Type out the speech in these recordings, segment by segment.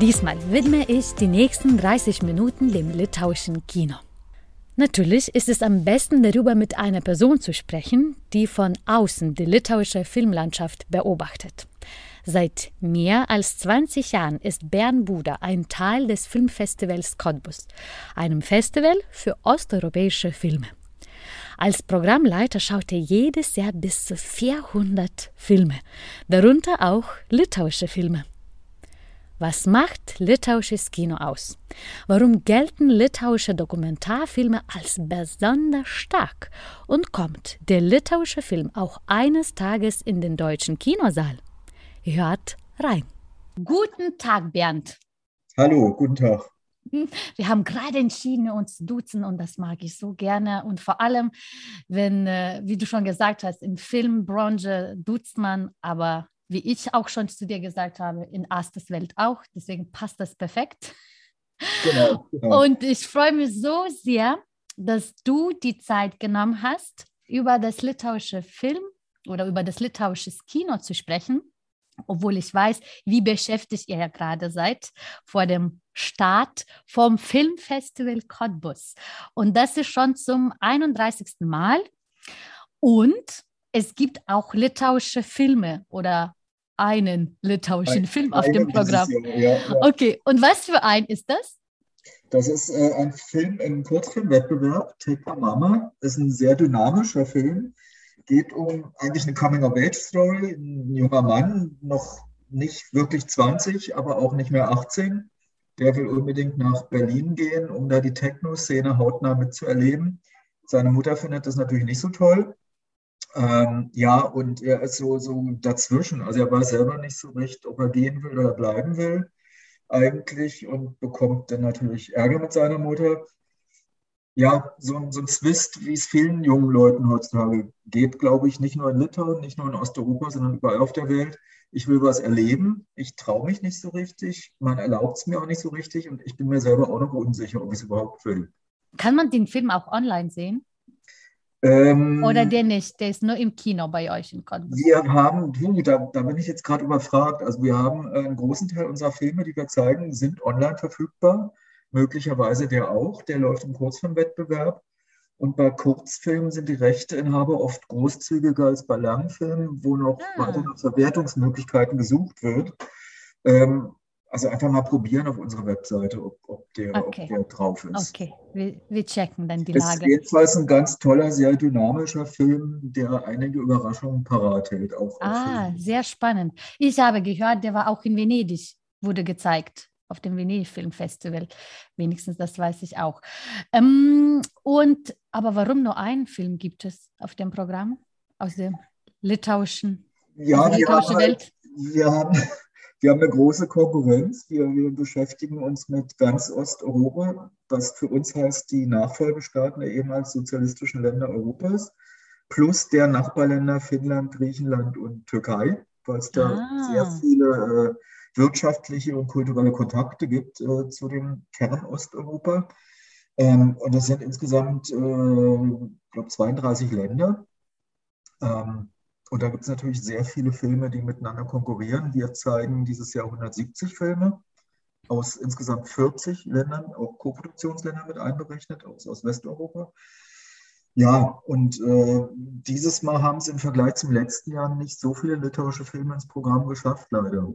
Diesmal widme ich die nächsten 30 Minuten dem litauischen Kino. Natürlich ist es am besten darüber mit einer Person zu sprechen, die von außen die litauische Filmlandschaft beobachtet. Seit mehr als 20 Jahren ist Bern Buda ein Teil des Filmfestivals Cottbus, einem Festival für osteuropäische Filme. Als Programmleiter schaut er jedes Jahr bis zu 400 Filme, darunter auch litauische Filme. Was macht litauisches Kino aus? Warum gelten litauische Dokumentarfilme als besonders stark? Und kommt der litauische Film auch eines Tages in den deutschen Kinosaal? Hört rein. Guten Tag, Bernd. Hallo, guten Tag. Wir haben gerade entschieden, uns duzen und das mag ich so gerne. Und vor allem, wenn, äh, wie du schon gesagt hast, in Filmbranche duzt man, aber wie ich auch schon zu dir gesagt habe, in Astes Welt auch. Deswegen passt das perfekt. Genau, genau. Und ich freue mich so sehr, dass du die Zeit genommen hast, über das litauische Film oder über das litauische Kino zu sprechen, obwohl ich weiß, wie beschäftigt ihr ja gerade seid vor dem Start vom Filmfestival Cottbus. Und das ist schon zum 31. Mal. Und es gibt auch litauische Filme oder einen litauischen ein, Film auf dem Programm. Ja, ja. Okay, und was für ein ist das? Das ist äh, ein Film im Kurzfilmwettbewerb, Take Mama. Das ist ein sehr dynamischer Film. Geht um eigentlich eine Coming-of-Age-Story. Ein junger Mann, noch nicht wirklich 20, aber auch nicht mehr 18. Der will unbedingt nach Berlin gehen, um da die Techno-Szene hautnah mitzuerleben. Seine Mutter findet das natürlich nicht so toll. Ähm, ja, und er ist so, so dazwischen. Also er weiß selber nicht so recht, ob er gehen will oder bleiben will eigentlich und bekommt dann natürlich Ärger mit seiner Mutter. Ja, so, so ein Zwist, wie es vielen jungen Leuten heutzutage geht, glaube ich, nicht nur in Litauen, nicht nur in Osteuropa, sondern überall auf der Welt. Ich will was erleben, ich traue mich nicht so richtig, man erlaubt es mir auch nicht so richtig und ich bin mir selber auch noch unsicher, ob ich es überhaupt will. Kann man den Film auch online sehen? Ähm, Oder der nicht, der ist nur im Kino bei euch in Cottbus. Wir haben, du, da, da bin ich jetzt gerade überfragt. Also wir haben äh, einen großen Teil unserer Filme, die wir zeigen, sind online verfügbar. Möglicherweise der auch, der läuft im Kurzfilmwettbewerb. Und bei Kurzfilmen sind die Rechteinhaber oft großzügiger als bei Langfilmen, wo noch ah. weitere Verwertungsmöglichkeiten gesucht wird. Ähm, also einfach mal probieren auf unserer Webseite, ob, ob, der, okay. ob der drauf ist. Okay, wir, wir checken dann die Lage. Es ist jedenfalls ein ganz toller, sehr dynamischer Film, der einige Überraschungen parat hält. Auch ah, sehr spannend. Ich habe gehört, der war auch in Venedig, wurde gezeigt auf dem Venedig Filmfestival. Wenigstens das weiß ich auch. Ähm, und aber warum nur einen Film gibt es auf dem Programm aus der litauischen, ja, der litauischen Welt? Halt, wir haben wir haben eine große Konkurrenz. Wir, wir, beschäftigen uns mit ganz Osteuropa, was für uns heißt die Nachfolgestaaten der ehemals sozialistischen Länder Europas, plus der Nachbarländer Finnland, Griechenland und Türkei, weil es da ah. sehr viele äh, wirtschaftliche und kulturelle Kontakte gibt äh, zu dem Kern Osteuropa. Ähm, und das sind insgesamt, äh, ich glaube, 32 Länder. Ähm, und da gibt es natürlich sehr viele Filme, die miteinander konkurrieren. Wir zeigen dieses Jahr 170 Filme aus insgesamt 40 Ländern, auch Koproduktionsländer mit einberechnet, aus, aus Westeuropa. Ja, und äh, dieses Mal haben es im Vergleich zum letzten Jahr nicht so viele litauische Filme ins Programm geschafft, leider.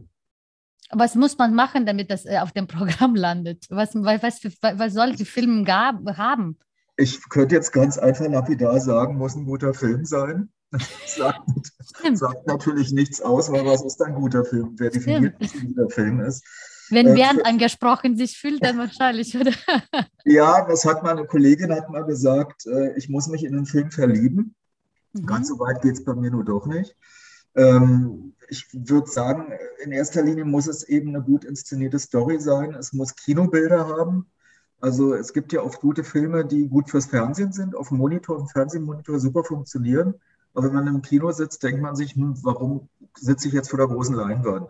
Was muss man machen, damit das äh, auf dem Programm landet? Was, was, was soll die Film haben? Ich könnte jetzt ganz einfach lapidar sagen, muss ein guter Film sein. sagt, sagt, natürlich nichts aus, weil was ist ein guter Film? Wer definiert, was ein guter Film ist? Wenn äh, Bernd angesprochen sich fühlt, dann wahrscheinlich, oder? Ja, das hat meine Kollegin hat mal gesagt, äh, ich muss mich in den Film verlieben. Mhm. Ganz so weit geht es bei mir nur doch nicht. Ähm, ich würde sagen, in erster Linie muss es eben eine gut inszenierte Story sein. Es muss Kinobilder haben. Also es gibt ja oft gute Filme, die gut fürs Fernsehen sind, auf dem Monitor, auf dem Fernsehmonitor super funktionieren. Aber wenn man im Kino sitzt, denkt man sich, hm, warum sitze ich jetzt vor der großen Leinwand?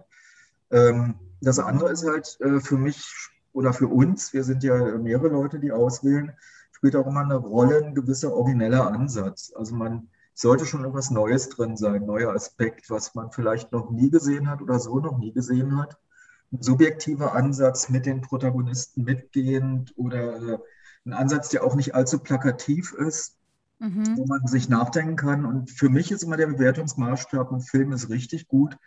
Ähm, das andere ist halt äh, für mich oder für uns, wir sind ja mehrere Leute, die auswählen, spielt auch immer eine Rolle ein gewisser origineller Ansatz. Also man sollte schon irgendwas Neues drin sein, neuer Aspekt, was man vielleicht noch nie gesehen hat oder so noch nie gesehen hat. Ein subjektiver Ansatz mit den Protagonisten mitgehend oder äh, ein Ansatz, der auch nicht allzu plakativ ist, mhm. wo man sich nachdenken kann. Und für mich ist immer der Bewertungsmaßstab, ein Film ist richtig gut,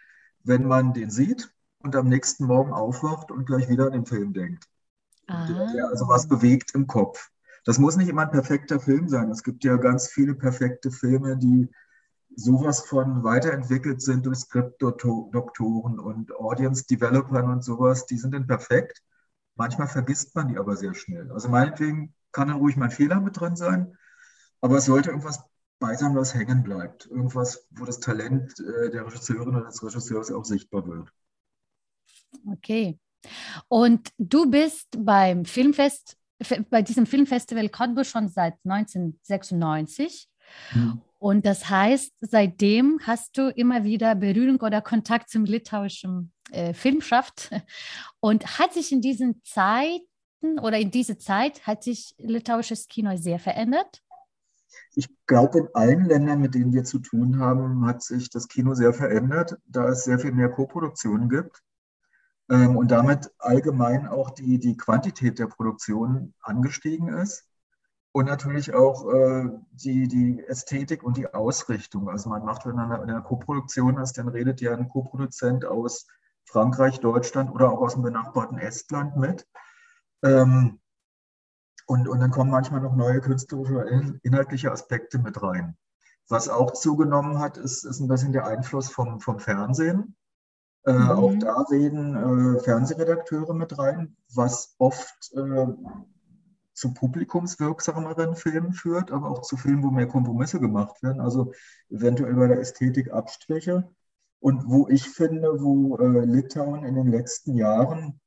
wenn man den sieht und am nächsten Morgen aufwacht und gleich wieder an den Film denkt. Der, der also was bewegt im Kopf. Das muss nicht immer ein perfekter Film sein. Es gibt ja ganz viele perfekte Filme, die sowas von weiterentwickelt sind durch Skriptdoktoren und Audience Developern und sowas. Die sind dann perfekt. Manchmal vergisst man die aber sehr schnell. Also meinetwegen kann dann ruhig mal ein Fehler mit drin sein, aber es sollte irgendwas bei sein, was hängen bleibt. Irgendwas, wo das Talent äh, der Regisseurin oder des Regisseurs auch sichtbar wird. Okay. Und du bist beim Filmfest bei diesem Filmfestival Cottbus schon seit 1996. Mhm. Und das heißt, seitdem hast du immer wieder Berührung oder Kontakt zum litauischen äh, Filmschaft. Und hat sich in diesen Zeiten oder in dieser Zeit hat sich litauisches Kino sehr verändert? Ich glaube, in allen Ländern, mit denen wir zu tun haben, hat sich das Kino sehr verändert, da es sehr viel mehr Koproduktionen gibt ähm, und damit allgemein auch die, die Quantität der Produktion angestiegen ist und natürlich auch äh, die, die Ästhetik und die Ausrichtung. Also man macht, wenn man in einer Koproduktion ist, dann redet ja ein Koproduzent aus Frankreich, Deutschland oder auch aus dem benachbarten Estland mit. Ähm, und, und dann kommen manchmal noch neue künstlerische, inhaltliche Aspekte mit rein. Was auch zugenommen hat, ist, ist ein bisschen der Einfluss vom, vom Fernsehen. Äh, mhm. Auch da reden äh, Fernsehredakteure mit rein, was oft äh, zu publikumswirksameren Filmen führt, aber auch zu Filmen, wo mehr Kompromisse gemacht werden, also eventuell bei der Ästhetik Abstriche. Und wo ich finde, wo äh, Litauen in den letzten Jahren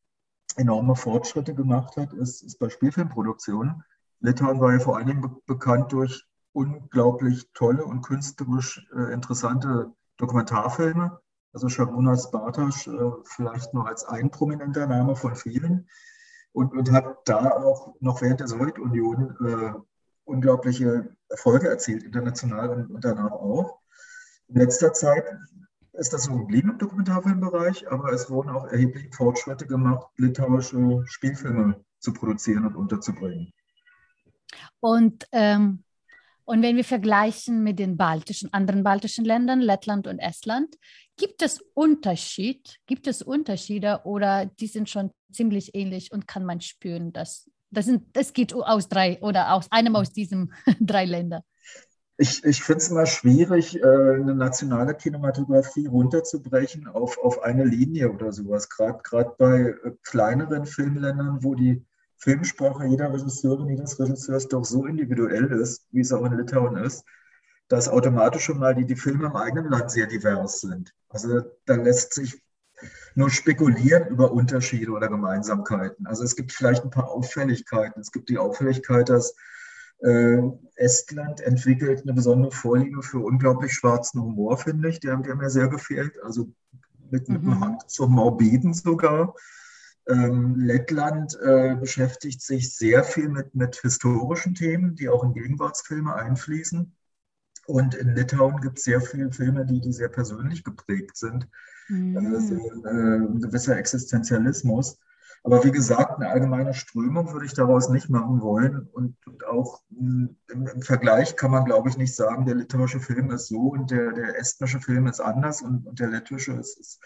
enorme Fortschritte gemacht hat, ist, ist bei Spielfilmproduktionen. Litauen war ja vor allen Dingen be bekannt durch unglaublich tolle und künstlerisch äh, interessante Dokumentarfilme also Shabunas Bartasch äh, vielleicht nur als ein prominenter Name von vielen und, und hat da auch noch während der Sowjetunion äh, unglaubliche Erfolge erzielt, international und, und danach auch. In letzter Zeit ist das so geblieben im Dokumentarfilmbereich, aber es wurden auch erhebliche Fortschritte gemacht, litauische Spielfilme zu produzieren und unterzubringen. Und ähm, und wenn wir vergleichen mit den baltischen, anderen baltischen Ländern, Lettland und Estland, gibt es Unterschied? Gibt es Unterschiede oder die sind schon ziemlich ähnlich und kann man spüren, dass das, sind, das geht aus drei oder aus einem aus diesen drei Ländern? Ich, ich finde es immer schwierig, äh, eine nationale Kinematografie runterzubrechen auf, auf eine Linie oder sowas. Gerade bei äh, kleineren Filmländern, wo die Filmsprache jeder Regisseurin, jedes Regisseurs doch so individuell ist, wie es auch in Litauen ist, dass automatisch schon mal die, die Filme im eigenen Land sehr divers sind. Also da lässt sich nur spekulieren über Unterschiede oder Gemeinsamkeiten. Also es gibt vielleicht ein paar Auffälligkeiten. Es gibt die Auffälligkeit, dass äh, Estland entwickelt eine besondere Vorliebe für unglaublich schwarzen Humor, finde ich. Der, der mir sehr gefällt. Also mit, mit mhm. einem Hang zum Morbiden sogar. Ähm, Lettland äh, beschäftigt sich sehr viel mit, mit historischen Themen, die auch in Gegenwartsfilme einfließen. Und in Litauen gibt es sehr viele Filme, die, die sehr persönlich geprägt sind. Mhm. Also, äh, ein gewisser Existenzialismus. Aber wie gesagt, eine allgemeine Strömung würde ich daraus nicht machen wollen. Und, und auch im, im, Vergleich kann man, glaube ich, nicht sagen, der litauische Film ist so und der, der estnische Film ist anders und, und der lettische ist, ist,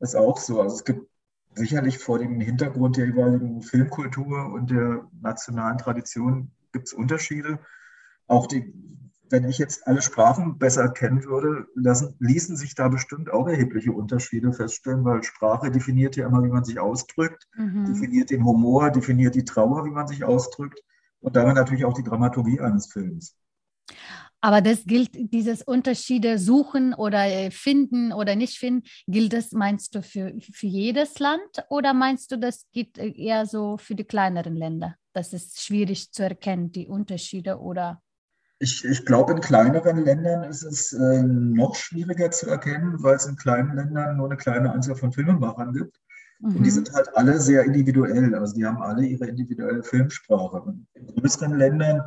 ist auch so. Also es gibt sicherlich vor dem Hintergrund der jeweiligen Filmkultur und der nationalen Tradition gibt es Unterschiede. Auch die, wenn ich jetzt alle Sprachen besser kennen würde, lassen, ließen sich da bestimmt auch erhebliche Unterschiede feststellen, weil Sprache definiert ja immer, wie man sich ausdrückt, mhm. definiert den Humor, definiert die Trauer, wie man sich ausdrückt und damit natürlich auch die Dramaturgie eines Films. Aber das gilt, dieses Unterschiede suchen oder äh, finden oder nicht finden, gilt das, meinst du, für, für jedes Land oder meinst du, das geht äh, eher so für die kleineren Länder? Das ist schwierig zu erkennen, die Unterschiede oder? Ich, ich glaube, in kleineren Ländern ist es äh, noch schwieriger zu erkennen, weil es in kleinen Ländern nur eine kleine Anzahl von Filmemachern gibt. Mhm. Und die mhm. sind halt alle sehr individuell. Also die haben alle ihre individuelle Filmsprache. in größeren Ländern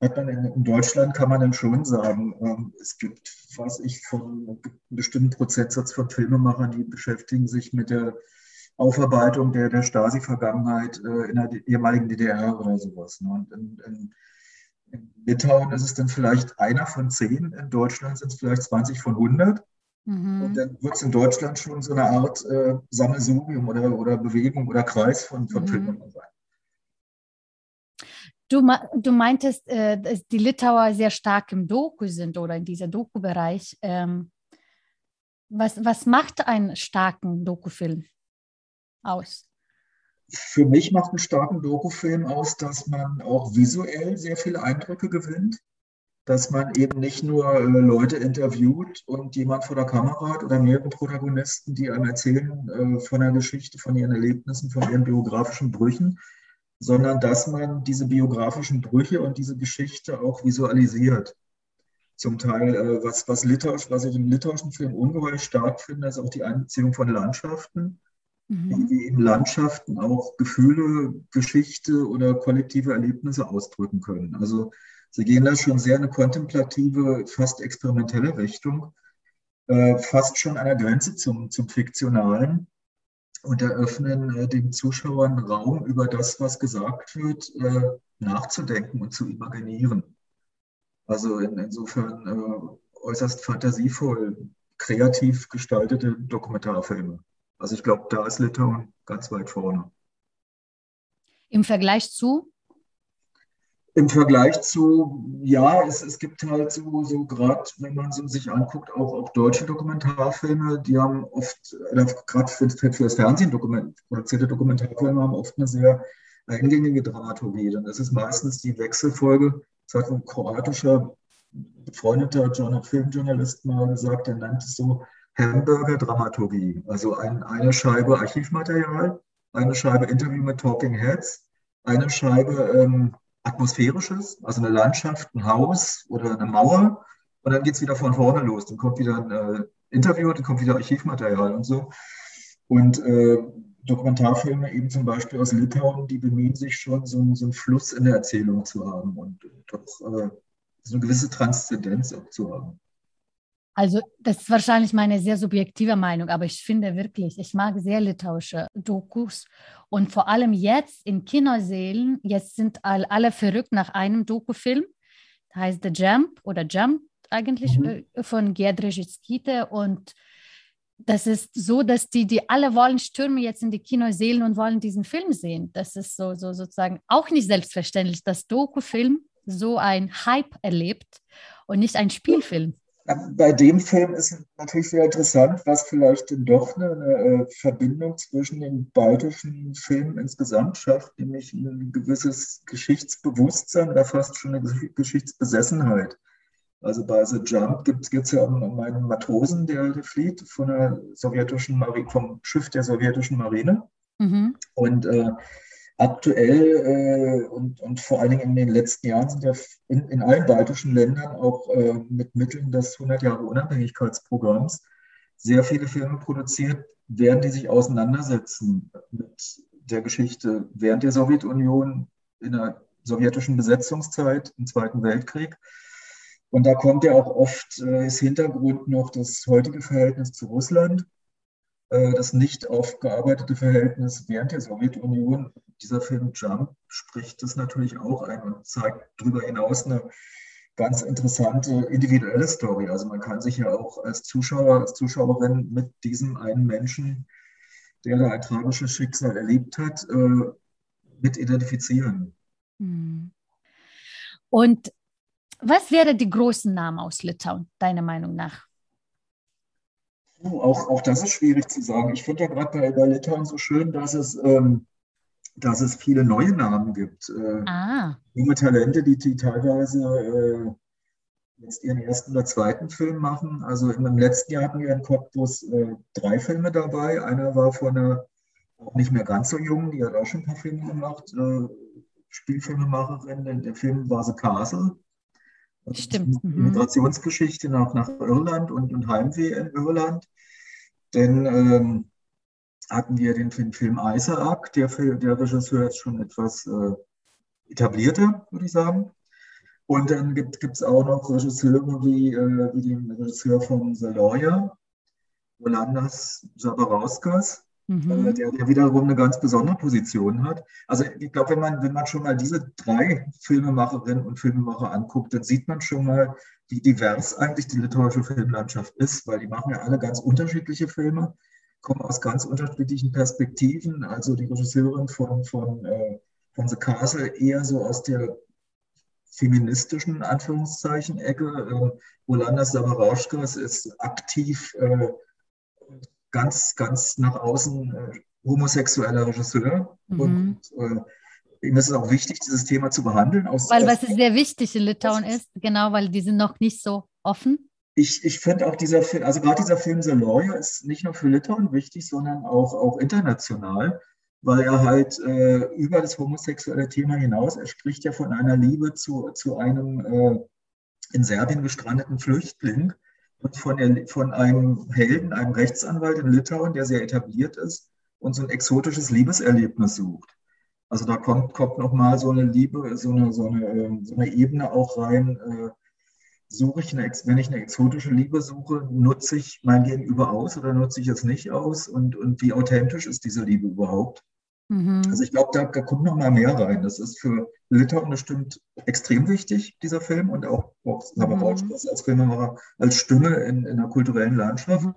hat man in, in, Deutschland kann man dann schon sagen, ähm, es gibt, weiß ich, von einen bestimmten Prozentsatz von Filmemachern, die beschäftigen sich mit der Aufarbeitung der, der Stasi-Vergangenheit äh, in der ehemaligen DDR oder sowas. Ne? Und in, in, in Litauen ist es dann vielleicht einer von zehn, in Deutschland sind es vielleicht 20 von 100. Mhm. Und dann wird es in Deutschland schon so eine Art äh, Sammelsurium oder, oder Bewegung oder Kreis von, von mhm. Filmen sein. Du, du meintest, äh, dass die Litauer sehr stark im Doku sind oder in dieser Doku-Bereich. Ähm, was, was macht einen starken Dokufilm aus? Für mich macht einen starken Dokufilm aus, dass man auch visuell sehr viele Eindrücke gewinnt, dass man eben nicht nur äh, Leute interviewt und jemand vor der Kamera hat oder mehrere Protagonisten, die einem erzählen äh, von der Geschichte, von ihren Erlebnissen, von ihren biografischen Brüchen, sondern dass man diese biografischen Brüche und diese Geschichte auch visualisiert. Zum Teil, äh, was, was, Litauisch, was ich im litauischen Film ungeheuer stark finde, ist auch die Einbeziehung von Landschaften mhm. wie eben Landschaften auch Gefühle, Geschichte oder kollektive Erlebnisse ausdrücken können. Also sie gehen da schon sehr in eine kontemplative, fast experimentelle Richtung, äh, fast schon an der Grenze zum, zum Fiktionalen und eröffnen äh, den Zuschauern Raum über das, was gesagt wird, äh, nachzudenken und zu imaginieren. Also in, insofern äh, äußerst fantasievoll, kreativ gestaltete Dokumentarfilme. Also ich glaube, da ist Litauen ganz weit vorne. Im Vergleich zu? Im Vergleich zu, ja, es, es gibt halt so, so gerade, wenn man so sich anguckt, auch, auch deutsche Dokumentarfilme, die haben oft, gerade für, für, das Fernsehen dokument, produzierte Dokumentarfilme haben oft eine sehr eingängige Dramaturgie. Dann ist es meistens die Wechselfolge. Das hat ein kroatischer befreundeter Filmjournalist mal gesagt, der nennt es so Hamburger-Dramaturgie. Also ein, eine Scheibe Archivmaterial, eine Scheibe Interview mit Talking Heads, eine Scheibe ähm, Atmosphärisches, also eine Landschaft, ein Haus oder eine Mauer. Und dann geht es wieder von vorne los. Dann kommt wieder ein äh, Interview, dann kommt wieder Archivmaterial und so. Und äh, Dokumentarfilme eben zum Beispiel aus Litauen, die bemühen sich schon, so, so einen Fluss in der Erzählung zu haben und doch äh, so eine gewisse Transzendenz auch zu haben. Also das ist wahrscheinlich meine sehr subjektive Meinung, aber ich finde wirklich, ich mag sehr litauische Dokus und vor allem jetzt in Kinosälen, jetzt sind all, alle verrückt nach einem Dokufilm, der heißt The Jump oder Jump eigentlich mhm. Äh, von Giedrich Skite und das ist so, dass die, die alle wollen stürmen jetzt in die Kinosälen und wollen diesen Film sehen. Das ist so, so sozusagen auch nicht selbstverständlich, dass Dokufilm so ein Hype erlebt und nicht ein Spielfilm. Bei dem Film ist natürlich sehr interessant, was vielleicht doch eine, eine, äh, Verbindung zwischen den baltischen Filmen insgesamt schafft, nämlich ein gewisses Geschichtsbewusstsein oder fast schon eine Geschichtsbesessenheit. Also bei The Jump gibt es ja um, um, einen Matrosen, der flieht von der sowjetischen Marine, vom Schiff der sowjetischen Marine. Mhm. Und äh, aktuell äh, und, und vor allen Dingen in den letzten Jahren sind ja in, in allen baltischen Ländern auch äh, mit Mitteln des 100 Jahre Unabhängigkeitsprogramms sehr viele Filme produziert werden, die sich auseinandersetzen mit der Geschichte während der Sowjetunion in der sowjetischen Besetzungszeit im Zweiten Weltkrieg. Und da kommt ja auch oft äh, das Hintergrund noch das heutige Verhältnis zu Russland, das nicht aufgearbeitete Verhältnis während der Sowjetunion dieser Film Jump spricht das natürlich auch ein und zeigt darüber hinaus eine ganz interessante individuelle Story. Also man kann sich ja auch als Zuschauer, als Zuschauerin mit diesem einen Menschen, der da ein tragisches Schicksal erlebt hat, äh, mit identifizieren. Hm. Und was wären die großen Namen aus Litauen, deiner Meinung nach? Auch, auch das ist schwierig zu sagen. Ich finde ja gerade bei, bei Litauen so schön, dass es ähm, dass es viele neue Namen gibt. Äh, ah. Junge Talente, die, die teilweise äh, jetzt ihren ersten oder zweiten Film machen. Also im letzten Jahr hatten wir in Cottbus äh, drei Filme dabei. Einer war von einer auch nicht mehr ganz so jung, die hat auch schon ein paar Filme gemacht, äh, Spielfilmemacherin. Der Film war The Castle. Stimmt. Mhm. Migrationsgeschichte nach, nach Irland und, und Heimweh in Irland. Dann ähm, hatten wir den, Film Isaac, der, der Regisseur ist schon etwas äh, etablierter, würde ich sagen. Und dann gibt es auch noch Regisseure wie, äh, wie den Regisseur von The Lawyer, Rolandas Zabarauskas, mhm. äh, der, der wiederum eine ganz besondere Position hat. Also ich glaube, wenn man, wenn man schon mal diese drei Filmemacherinnen und Filmemacher anguckt, dann sieht man schon mal, wie divers eigentlich die litauische Filmlandschaft ist, weil die machen ja alle ganz unterschiedliche Filme, kommen aus ganz unterschiedlichen Perspektiven. Also die Regisseurin von, von, äh, von The Castle eher so aus der feministischen Anführungszeichen Ecke. Äh, Rolanda Sabarauschkas ist aktiv äh, ganz, ganz nach außen äh, homosexueller Regisseur. Mhm. Und äh, ihm ist es auch wichtig, dieses Thema zu behandeln. Aus, weil was sehr wichtig in Litauen ist, genau, weil die sind noch nicht so offen. Ich, ich finde auch dieser Film, also gerade dieser Film The Lawyer ist nicht nur für Litauen wichtig, sondern auch, auch international weil er halt äh, über das homosexuelle Thema hinaus, er spricht ja von einer Liebe zu, zu einem äh, in Serbien gestrandeten Flüchtling und von, der, von einem Helden, einem Rechtsanwalt in Litauen, der sehr etabliert ist und so ein exotisches Liebeserlebnis sucht. Also da kommt, kommt nochmal so eine Liebe, so eine, so eine, ähm, so eine Ebene auch rein. Äh, suche ich eine, wenn ich eine exotische Liebe suche, nutze ich mein Gegenüber aus oder nutze ich es nicht aus? Und, und wie authentisch ist diese Liebe überhaupt? Mhm. Also ich glaube, da, da, kommt noch mal mehr rein. Das ist für Litauen bestimmt extrem wichtig, dieser Film, und auch, auch mhm. als Filmemacher, als Stimme in, in der kulturellen Landschaft. Mhm.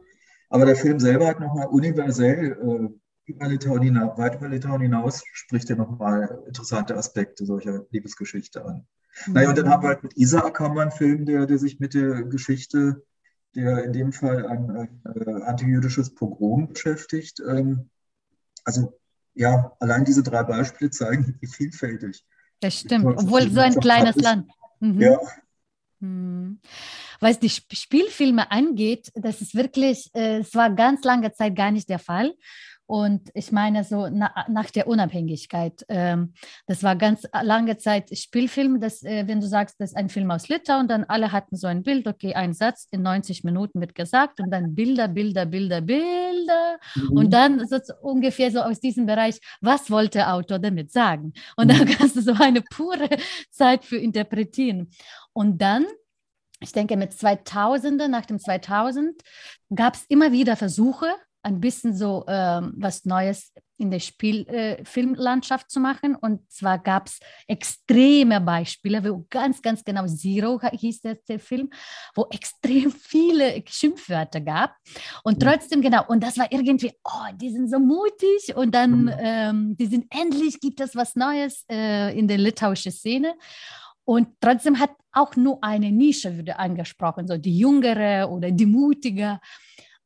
Aber der Film selber hat nochmal universell äh, über Litauen hinaus, weit über Litauen hinaus, spricht er nochmal interessante Aspekte solcher Liebesgeschichte an. Mhm. Naja, und dann haben wir halt mit Isaac haben wir einen Film, der, der sich mit der Geschichte, der in dem Fall ein, ein äh, antijüdisches Pogrom beschäftigt. Ähm, also ja, allein diese drei Beispiele zeigen, wie vielfältig. Das stimmt, obwohl so ein kleines Land. Mhm. Ja. Mhm. Was die Spielfilme angeht, das ist wirklich, äh, es war ganz lange Zeit gar nicht der Fall. Und ich meine, so na, nach der Unabhängigkeit, ähm, das war ganz lange Zeit Spielfilm, das, äh, wenn du sagst, das ist ein Film aus Litauen, dann alle hatten so ein Bild, okay, ein Satz in 90 Minuten wird gesagt und dann Bilder, Bilder, Bilder, Bilder. Mhm. Und dann so ungefähr so aus diesem Bereich, was wollte der Autor damit sagen? Und mhm. dann kannst du so eine pure Zeit für interpretieren. Und dann ich denke, mit 2000, nach dem 2000, gab es immer wieder Versuche, ein bisschen so ähm, was Neues in der Spielfilmlandschaft äh, zu machen. Und zwar gab es extreme Beispiele, wo ganz, ganz genau Zero hieß der, der Film, wo extrem viele Schimpfwörter gab. Und trotzdem, genau, und das war irgendwie, oh, die sind so mutig und dann, mhm. ähm, die sind endlich, gibt es was Neues äh, in der litauischen Szene. Und trotzdem hat auch nur eine Nische wieder angesprochen, so die Jüngere oder die Mutige.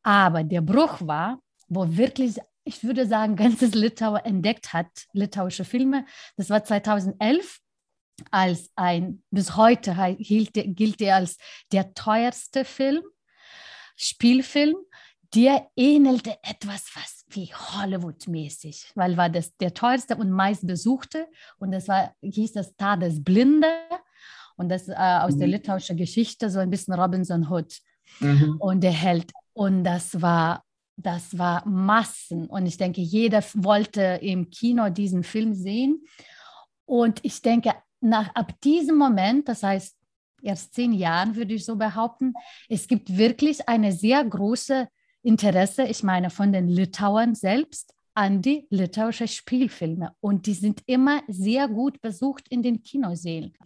Aber der Bruch war, wo wirklich, ich würde sagen, ganzes Litauer entdeckt hat, litauische Filme. Das war 2011 als ein, bis heute hielt, gilt er als der teuerste Film, Spielfilm. Der ähnelte etwas was wie Hollywood-mäßig, weil war das der teuerste und meistbesuchte und das war, hieß das Tat des Blinde und das äh, aus mhm. der litauischen Geschichte so ein bisschen Robinson Hood. Mhm. Und der hält und das war, das war Massen. Und ich denke, jeder wollte im Kino diesen Film sehen. Und ich denke, nach, ab diesem Moment, das heißt erst zehn Jahren, würde ich so behaupten, es gibt wirklich eine sehr große Interesse, ich meine von den Litauern selbst, an die litauische Spielfilme. Und die sind immer sehr gut besucht in den Kinosälen.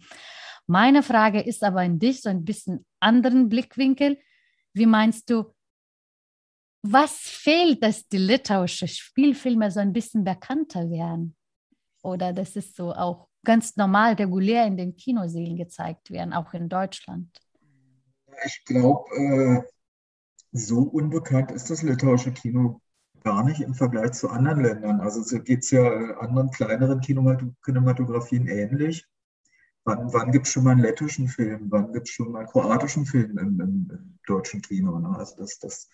Meine Frage ist aber an dich, so ein bisschen anderen Blickwinkel. Wie meinst du, was fehlt, dass die litauischen Spielfilme so ein bisschen bekannter werden? Oder dass es so auch ganz normal, regulär in den Kinosälen gezeigt werden, auch in Deutschland? Ich glaube, äh, so unbekannt ist das litauische Kino gar nicht im Vergleich zu anderen Ländern. Also so geht es ja anderen kleineren Kinematografien ähnlich. Wann, wann gibt es schon mal einen lettischen Film? Wann gibt es schon mal einen kroatischen Film im, im, im deutschen Kino? Ne? Also das, das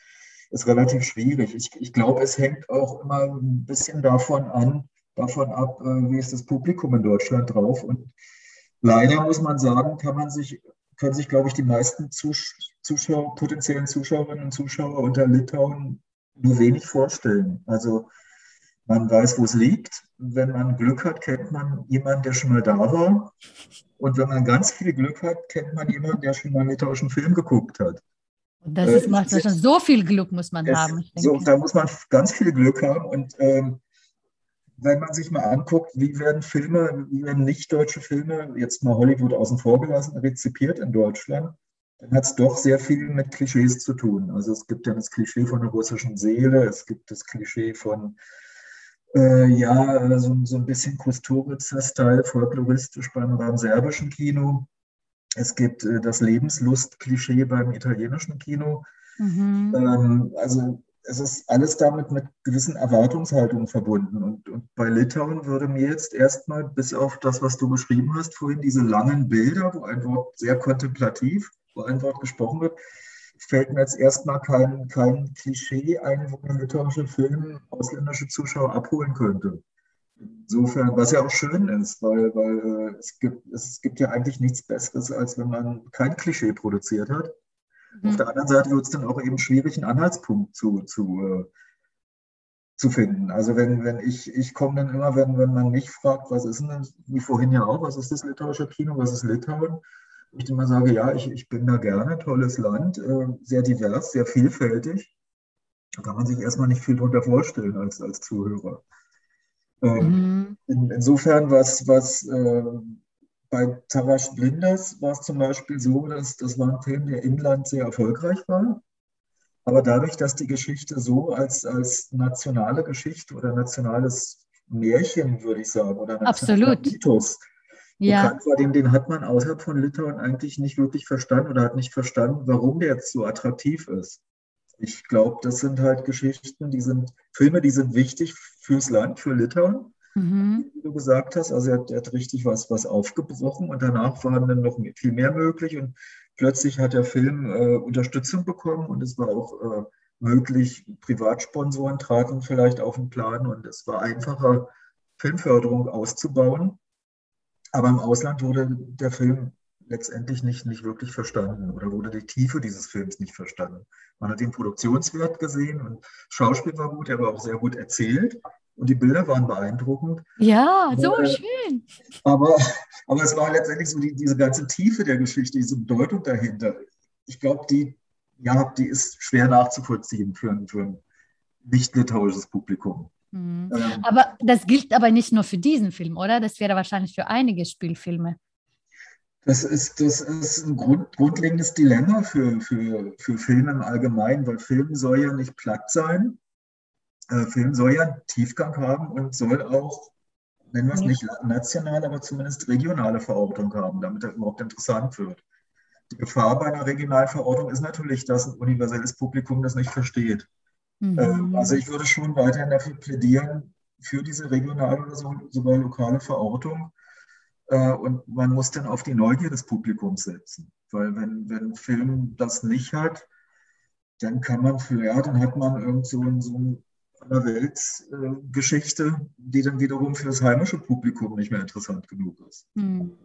ist relativ schwierig. Ich, ich glaube, es hängt auch immer ein bisschen davon an, davon ab, äh, wie ist das Publikum in Deutschland drauf. Und leider muss man sagen, kann man sich, können sich, glaube ich, die meisten Zuschauer, potenziellen Zuschauerinnen und Zuschauer unter Litauen nur wenig vorstellen. Also man weiß, wo es liegt. Wenn man Glück hat, kennt man jemanden, der schon mal da war. Und wenn man ganz viel Glück hat, kennt man jemanden, der schon mal einen litauischen Film geguckt hat. Und das ist, äh, macht schon so viel Glück muss man haben. So, da muss man ganz viel Glück haben. Und ähm, wenn man sich mal anguckt, wie werden Filme, wie werden nicht deutsche Filme, jetzt mal Hollywood außen vor gelassen, rezipiert in Deutschland, dann hat es doch sehr viel mit Klischees zu tun. Also es gibt ja das Klischee von der russischen Seele, es gibt das Klischee von äh, ja, so, so ein bisschen Kusturica-Style, folkloristisch beim, beim serbischen Kino. Es gibt äh, das Lebenslust-Klischee beim italienischen Kino. Mhm. Ähm, also es ist alles damit mit gewissen Erwartungshaltungen verbunden. Und, und bei Litauen würde mir jetzt erstmal, bis auf das, was du beschrieben hast vorhin, diese langen Bilder, wo ein Wort sehr kontemplativ, wo ein Wort gesprochen wird, fällt mir jetzt erstmal kein, kein Klischee ein, wo ein litauischer Film ausländische Zuschauer abholen könnte. Insofern, was ja auch schön ist, weil, weil äh, es, gibt, es gibt ja eigentlich nichts Besseres, als wenn man kein Klischee produziert hat. Mhm. Auf der anderen Seite wird es dann auch eben schwierig, einen Anhaltspunkt zu, zu, äh, zu finden. Also wenn, wenn ich, ich komme dann immer, wenn, wenn man mich fragt, was ist denn, wie vorhin ja auch, was ist das litauische Kino, was ist Litauen? ich immer sage, ja, ich, ich bin da gerne, tolles Land, äh, sehr divers, sehr vielfältig. Da kann man sich erstmal nicht viel darunter vorstellen als, als Zuhörer. Ähm, mhm. in, insofern, was, was äh, bei Tarasch Blinders war es zum Beispiel so, dass das war ein Film, der im Land sehr erfolgreich war. Aber dadurch, dass die Geschichte so als, als nationale Geschichte oder nationales Märchen, würde ich sagen, oder Absolut. Mythos ja. bekannt war, den, den hat man außerhalb von Litauen eigentlich nicht wirklich verstanden oder hat nicht verstanden, warum der jetzt so attraktiv ist. Ich glaube, das sind halt Geschichten, die sind Filme, die sind wichtig fürs Land, für Litauen. Mhm. Wie du gesagt hast, also er hat, er hat, richtig was, was aufgebrochen und danach waren dann noch viel mehr möglich und plötzlich hat der Film äh, Unterstützung bekommen und es war auch äh, möglich, Privatsponsoren traten vielleicht auf den Plan und es war einfacher, Filmförderung auszubauen. Aber im Ausland wurde der Film letztendlich nicht, nicht wirklich verstanden oder wurde die Tiefe dieses Films nicht verstanden. Man hat den Produktionswert gesehen und Schauspiel war gut, er war auch sehr gut erzählt und die Bilder waren beeindruckend. Ja, so schön. Aber, aber es war letztendlich so die, diese ganze Tiefe der Geschichte, diese Bedeutung dahinter. Ich glaube, die, ja, die ist schwer nachzuvollziehen für ein, für ein nicht litauisches Publikum. Mhm. Ähm, aber das gilt aber nicht nur für diesen Film, oder? Das wäre wahrscheinlich für einige Spielfilme. Das ist, das ist ein Grund, grundlegendes Dilemma für, für, für Filme im Allgemeinen, weil Film soll ja nicht platt sein. Äh, Film soll ja Tiefgang haben und soll auch, nennen wir es nicht national, aber zumindest regionale Verortung haben, damit er überhaupt interessant wird. Die Gefahr bei einer regionalen Verortung ist natürlich, dass ein universelles Publikum das nicht versteht. Mhm. Ähm, also ich würde schon weiterhin dafür plädieren, für diese regionale oder so, sogar lokale Verortung. Äh, und man muss dann auf die Neugier des Publikums setzen. Weil wenn, wenn ein Film das nicht hat, dann kann man für, ja, dann hat man irgend so, so eine Weltgeschichte, äh, die dann wiederum für das heimische Publikum nicht mehr interessant genug ist. Mhm.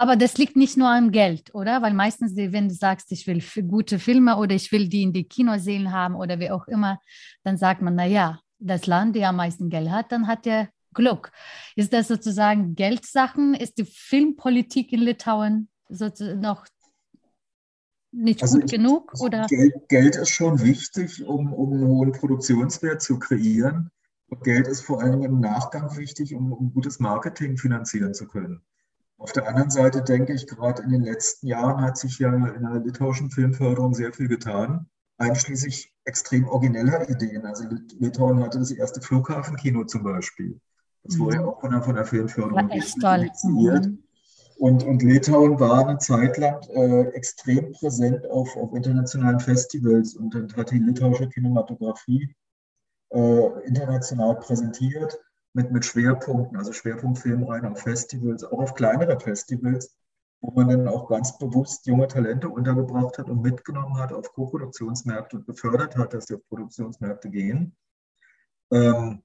Aber das liegt nicht nur am Geld, oder? Weil meistens, wenn du sagst, ich will gute Filme oder ich will die in die Kinosälen haben oder wie auch immer, dann sagt man, naja, das Land, der am meisten Geld hat, dann hat der Glück. Ist das sozusagen Geldsachen? Ist die Filmpolitik in Litauen noch nicht also gut genug? Oder? Geld, Geld, ist schon wichtig, um, um einen hohen Produktionswert zu kreieren. Und Geld ist vor allem im Nachgang wichtig, um, um gutes Marketing finanzieren zu können. Auf der anderen Seite denke ich, gerade in den letzten Jahren hat sich ja in der litauischen Filmförderung sehr viel getan, einschließlich extrem origineller Ideen. Also Litauen hatte das erste Flughafenkino zum Beispiel. Das wurde ja mhm. auch von der, von der Filmförderung initiiert. Mhm. Und, und Litauen war eine Zeit lang äh, extrem präsent auf, auf internationalen Festivals und, und hat die litauische Kinematografie äh, international präsentiert mit, mit Schwerpunkten, also Schwerpunktfilm rein auf Festivals, auch auf kleinere Festivals, wo man dann auch ganz bewusst junge Talente untergebracht hat und mitgenommen hat auf Co-Produktionsmärkte und gefördert hat, dass sie auf Produktionsmärkte gehen. Ähm,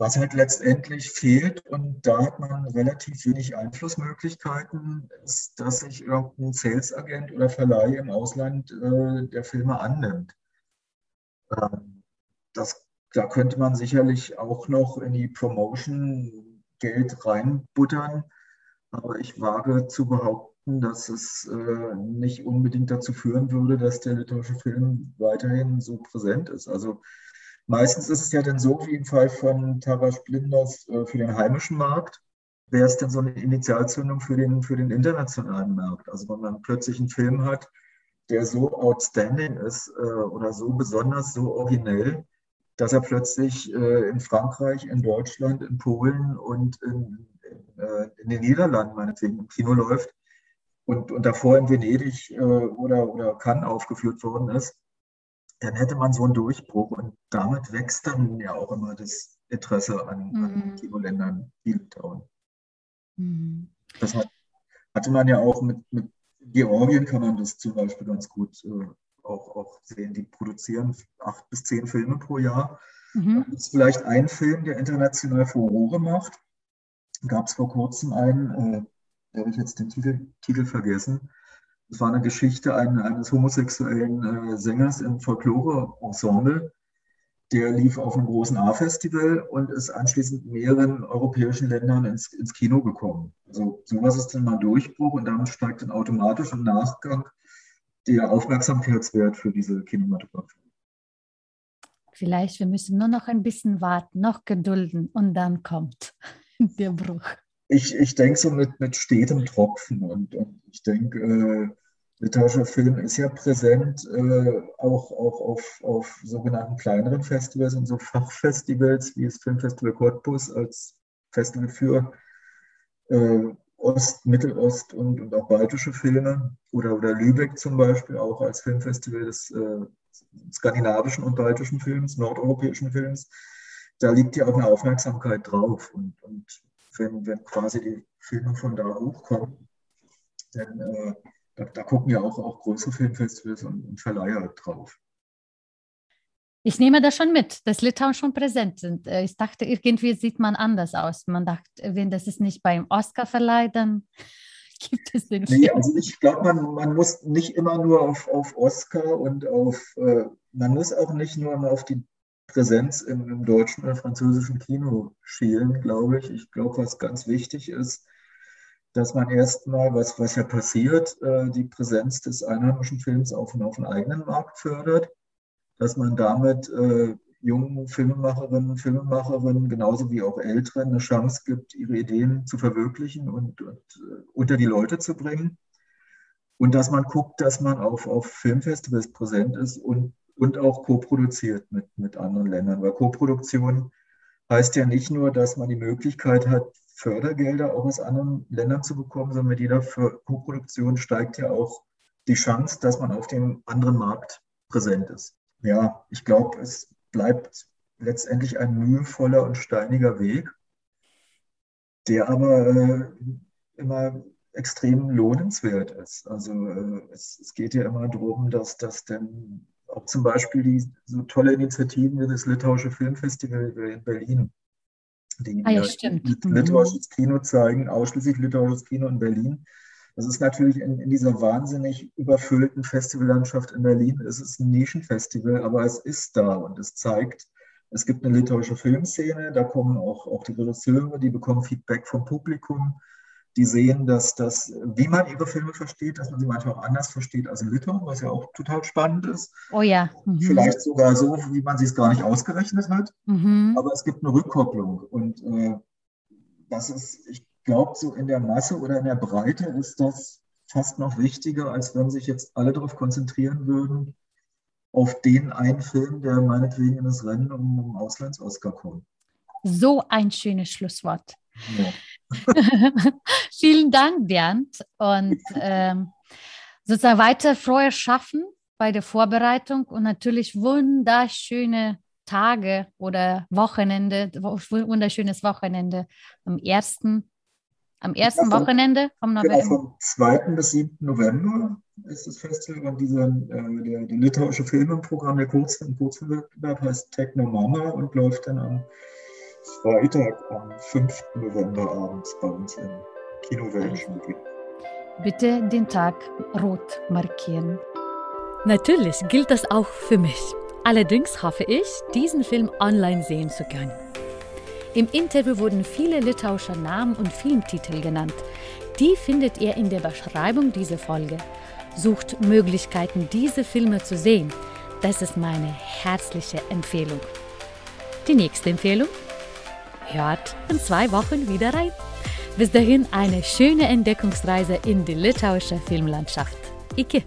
was halt letztendlich fehlt, und da hat man relativ wenig Einflussmöglichkeiten, ist, dass sich irgendein Sales-Agent oder Verleih im Ausland äh, der Filme annimmt. Ähm, das, da könnte man sicherlich auch noch in die Promotion Geld reinbuttern, aber ich wage zu behaupten, dass es äh, nicht unbedingt dazu führen würde, dass der litauische Film weiterhin so präsent ist. Also Meistens ist es ja dann so, wie im Fall von Taras Blinders äh, für den heimischen Markt, wäre es dann so eine Initialzündung für den, für den internationalen Markt. Also wenn man plötzlich einen Film hat, der so outstanding ist äh, oder so besonders, so originell, dass er plötzlich äh, in Frankreich, in Deutschland, in Polen und in, in, den Niederlanden meinetwegen im Kino läuft und, und davor in Venedig oder, oder Cannes aufgeführt worden ist, dann hätte man so einen Durchbruch und damit wächst dann ja auch immer das Interesse an, mhm. an Kinoländern wie Litauen. Mhm. Das hat, hatte man ja auch mit, mit Georgien, kann man das zum Beispiel ganz gut äh, auch, auch sehen. Die produzieren acht bis zehn Filme pro Jahr. Mhm. Da ist vielleicht ein Film, der international Furore macht. Gab es vor kurzem einen, äh, da habe ich jetzt den Titel, Titel vergessen, es war eine Geschichte eines homosexuellen äh, Sängers im Folklore-Ensemble. Der lief auf einem großen A-Festival und ist anschließend in mehreren europäischen Ländern ins, ins Kino gekommen. Also sowas ist dann mal Durchbruch und damit steigt dann automatisch im Nachgang der Aufmerksamkeitswert für diese Kinematografie. Vielleicht, wir müssen nur noch ein bisschen warten, noch gedulden und dann kommt der Bruch. Ich, ich denke so mit, mit stetem Tropfen und, und ich denke, äh, litauischer Film ist ja präsent, äh, auch, auch auf, auf sogenannten kleineren Festivals und so Fachfestivals wie das Filmfestival Cottbus als Festival für äh, Ost-, Mittelost- und, und auch baltische Filme oder, oder Lübeck zum Beispiel auch als Filmfestival des äh, skandinavischen und baltischen Films, nordeuropäischen Films. Da liegt ja auch eine Aufmerksamkeit drauf und, und wenn, wenn quasi die Filme von da hochkommen, dann äh, da, da, gucken ja auch, auch große Filmfestivals und, und Verleiher drauf. Ich nehme das schon mit, dass Litauen schon präsent sind. Äh, ich dachte, irgendwie sieht man anders aus. Man dachte, wenn das ist nicht beim Oscar-Verleih, dann gibt es den Film. Nee, also ich glaube, man, man muss nicht immer nur auf, auf Oscar und auf, äh, man muss auch nicht nur immer auf die Präsenz im, im deutschen oder französischen Kino schielen, glaube ich. Ich glaube, was ganz wichtig ist, dass man erstmal, was, was ja passiert, äh, die Präsenz des einheimischen Films auf, auf den eigenen Markt fördert, dass man damit äh, jungen Filmemacherinnen, Filmemacherinnen, genauso wie auch Älteren, eine Chance gibt, ihre Ideen zu verwirklichen und, und uh, unter die Leute zu bringen. Und dass man guckt, dass man auf, auf Filmfestivals präsent ist und, und auch co-produziert mit, mit anderen Ländern. Weil Co-Produktion heißt ja nicht nur, dass man die Möglichkeit hat, Fördergelder auch aus anderen Ländern zu bekommen, sondern mit jeder Co-Produktion steigt ja auch die Chance, dass man auf dem anderen Markt präsent ist. Ja, ich glaube, es bleibt letztendlich ein mühevoller und steiniger Weg, der aber äh, immer extrem lohnenswert ist. Also äh, es, es, geht ja immer darum, dass das denn auch zum Beispiel die so tolle Initiativen wie das Litauische Filmfestival in Berlin die ah, ja, stimmt. Mhm. litauisches Kino zeigen, ausschließlich litauisches Kino in Berlin. Das ist natürlich in, in dieser wahnsinnig überfüllten Festivallandschaft in Berlin, es ist ein Nischenfestival, aber es ist da und es zeigt, es gibt eine litauische Filmszene, da kommen auch, auch die Regisseure, die bekommen Feedback vom Publikum die sehen, dass das, wie man ihre Filme versteht, dass man sie manchmal auch anders versteht als in Litauen, was ja auch total spannend ist. Oh ja. Mhm. Vielleicht sogar so, wie man sie es gar nicht ausgerechnet hat. Mhm. Aber es gibt eine Rückkopplung. Und äh, das ist, ich glaube, so in der Masse oder in der Breite ist das fast noch wichtiger, als wenn sich jetzt alle darauf konzentrieren würden, auf den einen Film, der meinetwegen in das Rennen um, um Auslands-Oscar kommt. So ein schönes Schlusswort. Ja. Vielen Dank, Bernd. Und ähm, sozusagen weiter frohes Schaffen bei der Vorbereitung und natürlich wunderschöne Tage oder Wochenende, wunderschönes Wochenende am ersten, am ersten ja, Wochenende vom November. Genau, vom 2. bis 7. November ist das Festival und dieser, äh, der, der litauische Film im Programm, der Kurzfilm, Kurzfilmwettbewerb heißt Techno Mama und läuft dann am Freitag, am 5. November abends bei uns im Kino Wellenspiegel. Bitte den Tag rot markieren. Natürlich gilt das auch für mich. Allerdings hoffe ich, diesen Film online sehen zu können. Im Interview wurden viele litauische Namen und Filmtitel genannt. Die findet ihr in der Beschreibung dieser Folge. Sucht Möglichkeiten, diese Filme zu sehen. Das ist meine herzliche Empfehlung. Die nächste Empfehlung? Hört in zwei Wochen wieder rein. Bis dahin eine schöne Entdeckungsreise in die litauische Filmlandschaft. Ike!